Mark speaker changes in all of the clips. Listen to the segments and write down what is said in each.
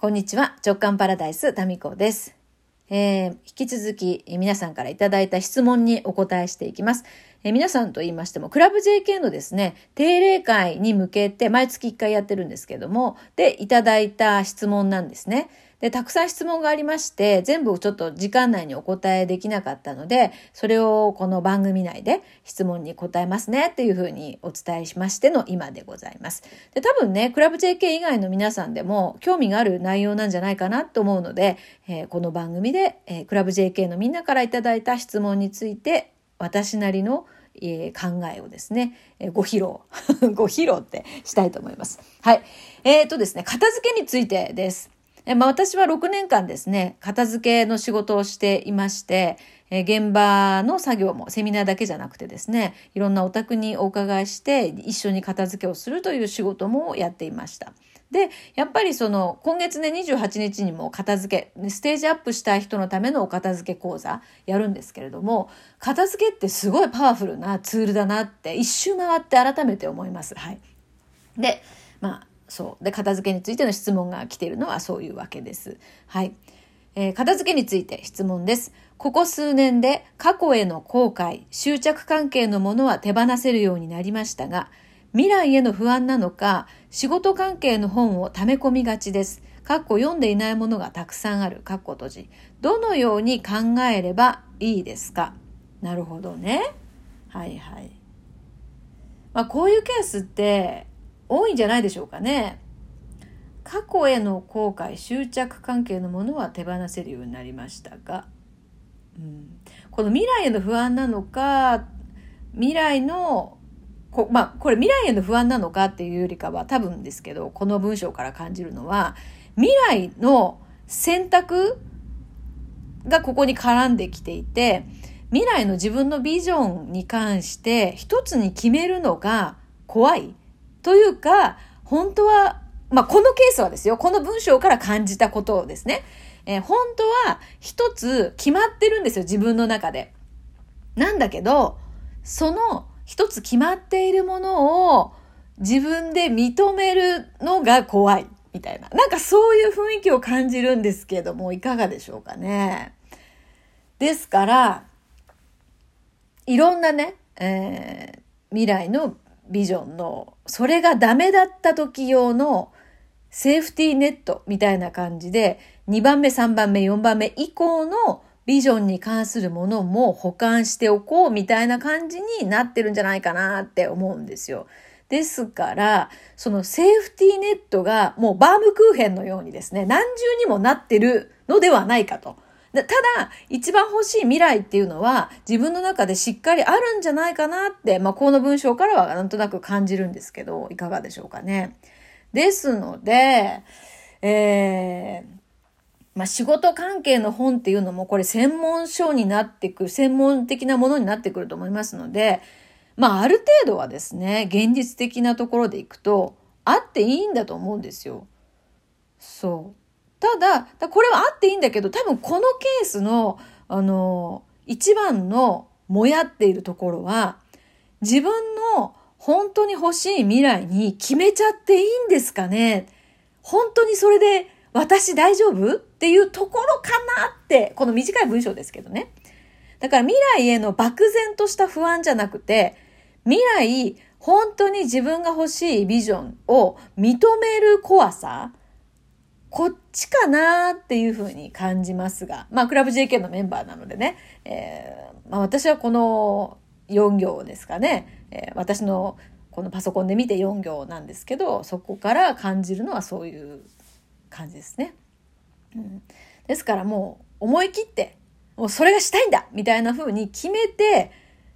Speaker 1: こんにちは。直感パラダイス、タミコです。えー、引き続き皆さんからいただいた質問にお答えしていきます。えー、皆さんと言いましても、クラブ JK のですね、定例会に向けて毎月1回やってるんですけども、で、いただいた質問なんですね。で、たくさん質問がありまして、全部ちょっと時間内にお答えできなかったので、それをこの番組内で質問に答えますねっていうふうにお伝えしましての今でございます。で、多分ね、クラブ JK 以外の皆さんでも興味がある内容なんじゃないかなと思うので、えー、この番組で、えー、クラブ JK のみんなからいただいた質問について、私なりのえ、考えをですね、え、ご披露、ご披露ってしたいと思います。はい。えっ、ー、とですね、片付けについてです。えまあ、私は6年間ですね、片付けの仕事をしていまして、え現場の作業もセミナーだけじゃなくてですね、いろんなお宅にお伺いして一緒に片付けをするという仕事もやっていました。で、やっぱりその、今月ね、28日にも片付け、ステージアップしたい人のためのお片付け講座やるんですけれども、片付けってすごいパワフルなツールだなって一周回って改めて思います。はい。で、まあ、そう。で、片付けについての質問が来ているのはそういうわけです。はい。えー、片付けについて質問です。ここ数年で過去への後悔、執着関係のものは手放せるようになりましたが、未来への不安なのか、仕事関係の本を溜め込みがちです。かっこ読んでいないものがたくさんある。かっこ閉じ。どのように考えればいいですか？なるほどね。はいはい。まあこういうケースって多いんじゃないでしょうかね。過去への後悔執着関係のものは手放せるようになりましたが、うん、この未来への不安なのか未来のこまあこれ未来への不安なのかっていうよりかは多分ですけどこの文章から感じるのは未来の選択がここに絡んできていて未来の自分のビジョンに関して一つに決めるのが怖い。というか、本当は、まあ、このケースはですよ、この文章から感じたことをですね、えー、本当は一つ決まってるんですよ、自分の中で。なんだけど、その一つ決まっているものを自分で認めるのが怖い、みたいな。なんかそういう雰囲気を感じるんですけども、いかがでしょうかね。ですから、いろんなね、えー、未来のビジョンの、それがダメだった時用のセーフティーネットみたいな感じで、2番目、3番目、4番目以降のビジョンに関するものも保管しておこうみたいな感じになってるんじゃないかなって思うんですよ。ですから、そのセーフティーネットがもうバームクーヘンのようにですね、何重にもなってるのではないかと。ただ、一番欲しい未来っていうのは自分の中でしっかりあるんじゃないかなって、まあ、この文章からはなんとなく感じるんですけど、いかがでしょうかね。ですので、えー、まあ、仕事関係の本っていうのもこれ専門書になってくる、専門的なものになってくると思いますので、まあ、ある程度はですね、現実的なところでいくと、あっていいんだと思うんですよ。そう。ただ、これはあっていいんだけど、多分このケースの、あの、一番のもやっているところは、自分の本当に欲しい未来に決めちゃっていいんですかね本当にそれで私大丈夫？っていうところかなって、この短い文章ですけどね。だから未来への漠然とした不安じゃなくて、未来、本当に自分が欲しいビジョンを認める怖さこっちかなっていうふうに感じますが、まあ、クラブ JK のメンバーなのでね、えー、まあ、私はこの4行ですかね、えー、私のこのパソコンで見て4行なんですけど、そこから感じるのはそういう感じですね。うん、ですからもう思い切って、もうそれがしたいんだみたいな風に決めて、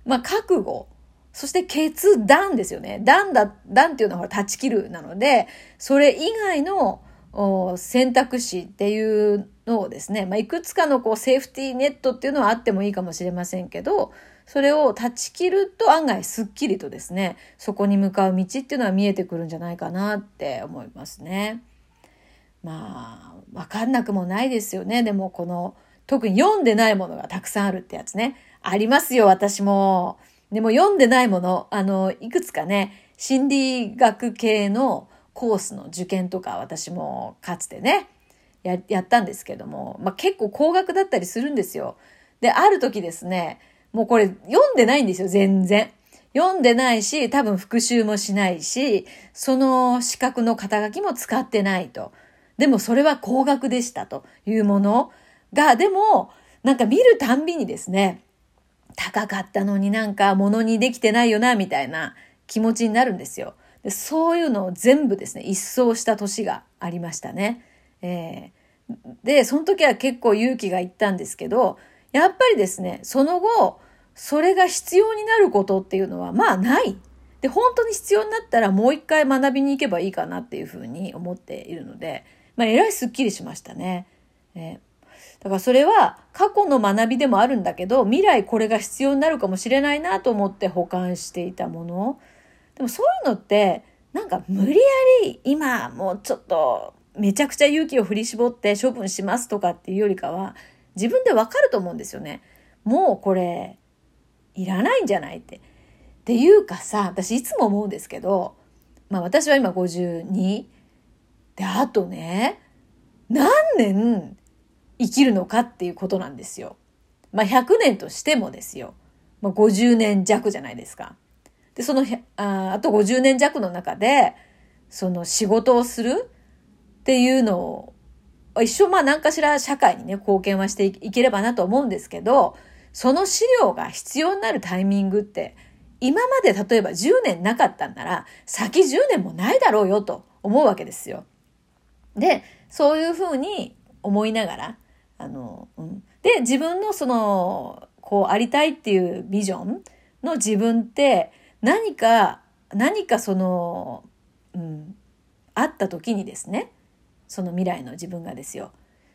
Speaker 1: まあ、覚悟、そして決断ですよね。断だ、断っていうのは断ち切るなので、それ以外の選択肢っていうのをですね、まあ、いくつかのこうセーフティーネットっていうのはあってもいいかもしれませんけど、それを断ち切ると案外すっきりとですね、そこに向かう道っていうのは見えてくるんじゃないかなって思いますね。まあ、わかんなくもないですよね。でもこの、特に読んでないものがたくさんあるってやつね。ありますよ、私も。でも読んでないもの、あの、いくつかね、心理学系のコースの受験とか私もかつてね、ややったんですけども、まあ、結構高額だったりするんですよ。で、ある時ですね、もうこれ読んでないんですよ、全然。読んでないし、多分復習もしないし、その資格の肩書きも使ってないと。でもそれは高額でしたというものが、でも、なんか見るたんびにですね、高かったのになんか物にできてないよな、みたいな気持ちになるんですよ。でそういうのを全部ですね、一掃した年がありましたね。えー、で、その時は結構勇気がいったんですけど、やっぱりですね、その後、それが必要になることっていうのは、まあない。で、本当に必要になったらもう一回学びに行けばいいかなっていうふうに思っているので、まあ、えらいスッキリしましたね。えー、だからそれは過去の学びでもあるんだけど、未来これが必要になるかもしれないなと思って保管していたもの。でもそういうのって、なんか無理やり今もうちょっとめちゃくちゃ勇気を振り絞って処分しますとかっていうよりかは、自分でわかると思うんですよね。もうこれ、いらないんじゃないって。っていうかさ、私いつも思うんですけど、まあ私は今52。で、あとね、何年生きるのかっていうことなんですよ。まあ100年としてもですよ。まあ50年弱じゃないですか。で、そのあ、あと50年弱の中で、その仕事をするっていうのを、一生まあ何かしら社会にね、貢献はしていければなと思うんですけど、その資料が必要になるタイミングって、今まで例えば10年なかったんなら、先10年もないだろうよと思うわけですよ。で、そういうふうに思いながら、あの、うん。で、自分のその、こうありたいっていうビジョンの自分って何か、何かその、うん、あった時にですね、その未来の自分がですよ。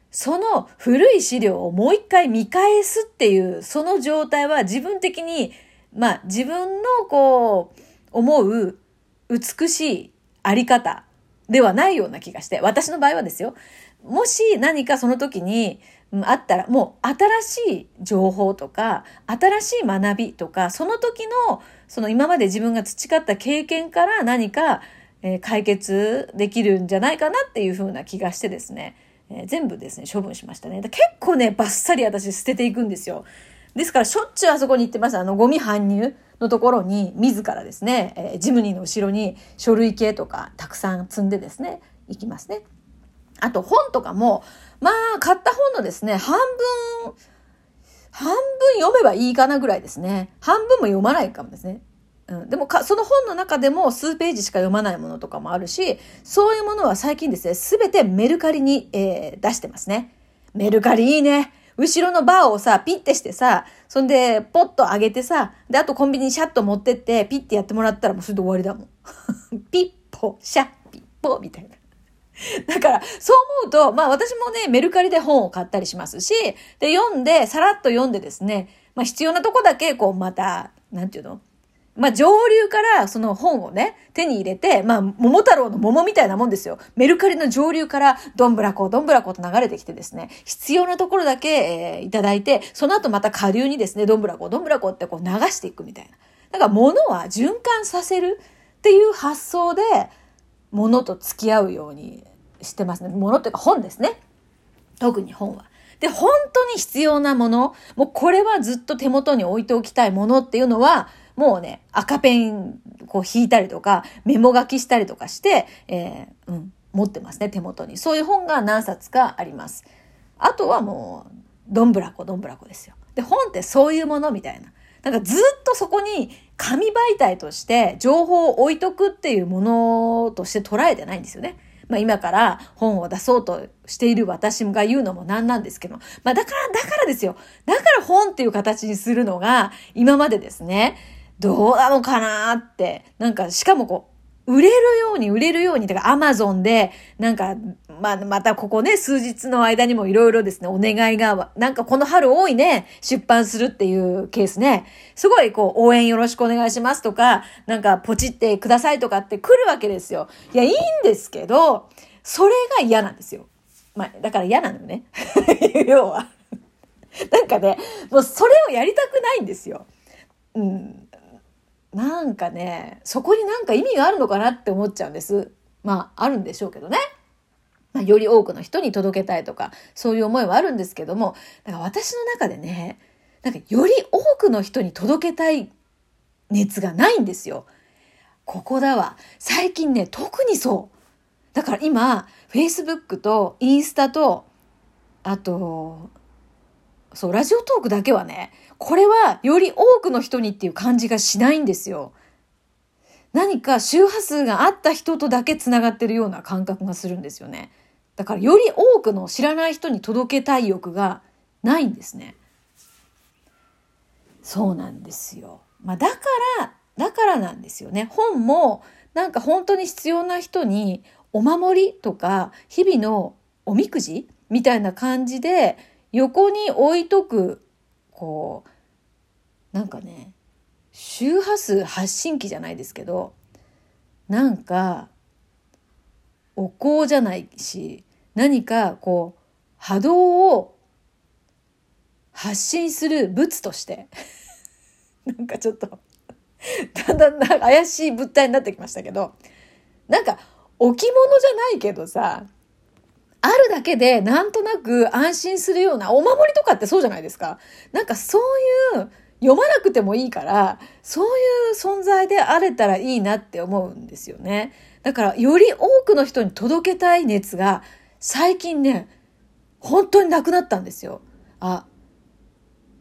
Speaker 1: その古い資料をもう一回見返すっていう、その状態は自分的に、まあ自分のこう、思う美しいあり方ではないような気がして、私の場合はですよ。もし何かその時に、あったら、もう新しい情報とか、新しい学びとか、その時の、その今まで自分が培った経験から何か、えー、解決できるんじゃないかなっていうふうな気がしてですね、えー、全部ですね、処分しましたね。結構ね、バッサリ私捨てていくんですよ。ですから、しょっちゅうあそこに行ってます。あの、ゴミ搬入のところに、自らですね、えー、ジムニーの後ろに書類系とかたくさん積んでですね、行きますね。あと、本とかも、まあ、買った本のですね、半分、半分読めばいいかなぐらいですね。半分も読まないかもですね。うん、でもか、その本の中でも数ページしか読まないものとかもあるし、そういうものは最近ですね、すべてメルカリに、えー、出してますね。メルカリいいね。後ろのバーをさ、ピッてしてさ、そんで、ポッと上げてさ、で、あとコンビニにシャッと持ってって、ピッてやってもらったらもうそれで終わりだもん。ピッポ、シャッ、ピッポ、みたいな。だから、そう思うと、まあ私もね、メルカリで本を買ったりしますし、で、読んで、さらっと読んでですね、まあ必要なとこだけ、こう、また、なんていうのまあ、上流からその本をね、手に入れて、まあ、桃太郎の桃みたいなもんですよ。メルカリの上流からどんぶらこ、どんぶらこと流れてきてですね、必要なところだけ、えー、いただいて、その後また下流にですね、どんぶらこ、どんぶらこってこう流していくみたいな。だから物は循環させるっていう発想で、物と付き合うようにしてますね。物っていうか本ですね。特に本は。で、本当に必要なもの、もうこれはずっと手元に置いておきたいものっていうのは、もうね、赤ペンこう引いたりとか、メモ書きしたりとかして、えー、うん、持ってますね、手元に。そういう本が何冊かあります。あとはもう、どんぶらこ、どんぶらこですよ。で、本ってそういうものみたいな。なんかずっとそこに紙媒体として情報を置いとくっていうものとして捉えてないんですよね。まあ今から本を出そうとしている私が言うのもなんなんですけど、まあだから、だからですよ。だから本っていう形にするのが今までですね、どうなのかなって、なんか、しかもこう、売れるように売れるように、だからアマゾンで、なんか、まあ、またここね、数日の間にもいろいろですね、お願いが、なんかこの春多いね、出版するっていうケースね。すごいこう、応援よろしくお願いしますとか、なんかポチってくださいとかって来るわけですよ。いや、いいんですけど、それが嫌なんですよ。まあ、だから嫌なのね。要は。なんかね、もうそれをやりたくないんですよ。うん。なんかね、そこになんか意味があるのかなって思っちゃうんです。まあ、あるんでしょうけどね。まあ、より多くの人に届けたいとか、そういう思いはあるんですけども、だから私の中でね、なんかより多くの人に届けたい熱がないんですよ。ここだわ。最近ね、特にそう。だから今、Facebook とインスタと、あと、そう、ラジオトークだけはね、これはより多くの人にっていう感じがしないんですよ。何か周波数があった人とだけ繋がってるような感覚がするんですよね。だからより多くの知らない人に届けたい欲がないんですね。そうなんですよ。まあだから、だからなんですよね。本もなんか本当に必要な人にお守りとか日々のおみくじみたいな感じで横に置いとく、こう、なんかね、周波数発信機じゃないですけど、なんか、お香じゃないし、何かこう、波動を発信する物として なんかちょっと だんだん怪しい物体になってきましたけど、なんか置物じゃないけどさ、あるだけでなんとなく安心するようなお守りとかってそうじゃないですか。なんかそういう読まなくてもいいから、そういう存在であれたらいいなって思うんですよね。だからより多くの人に届けたい熱が最近ね、本当になくなったんですよ。あ、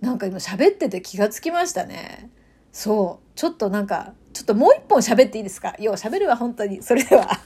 Speaker 1: なんか今喋ってて気がつきましたね。そう。ちょっとなんか、ちょっともう一本喋っていいですか？よう喋るわ、本当に。それでは。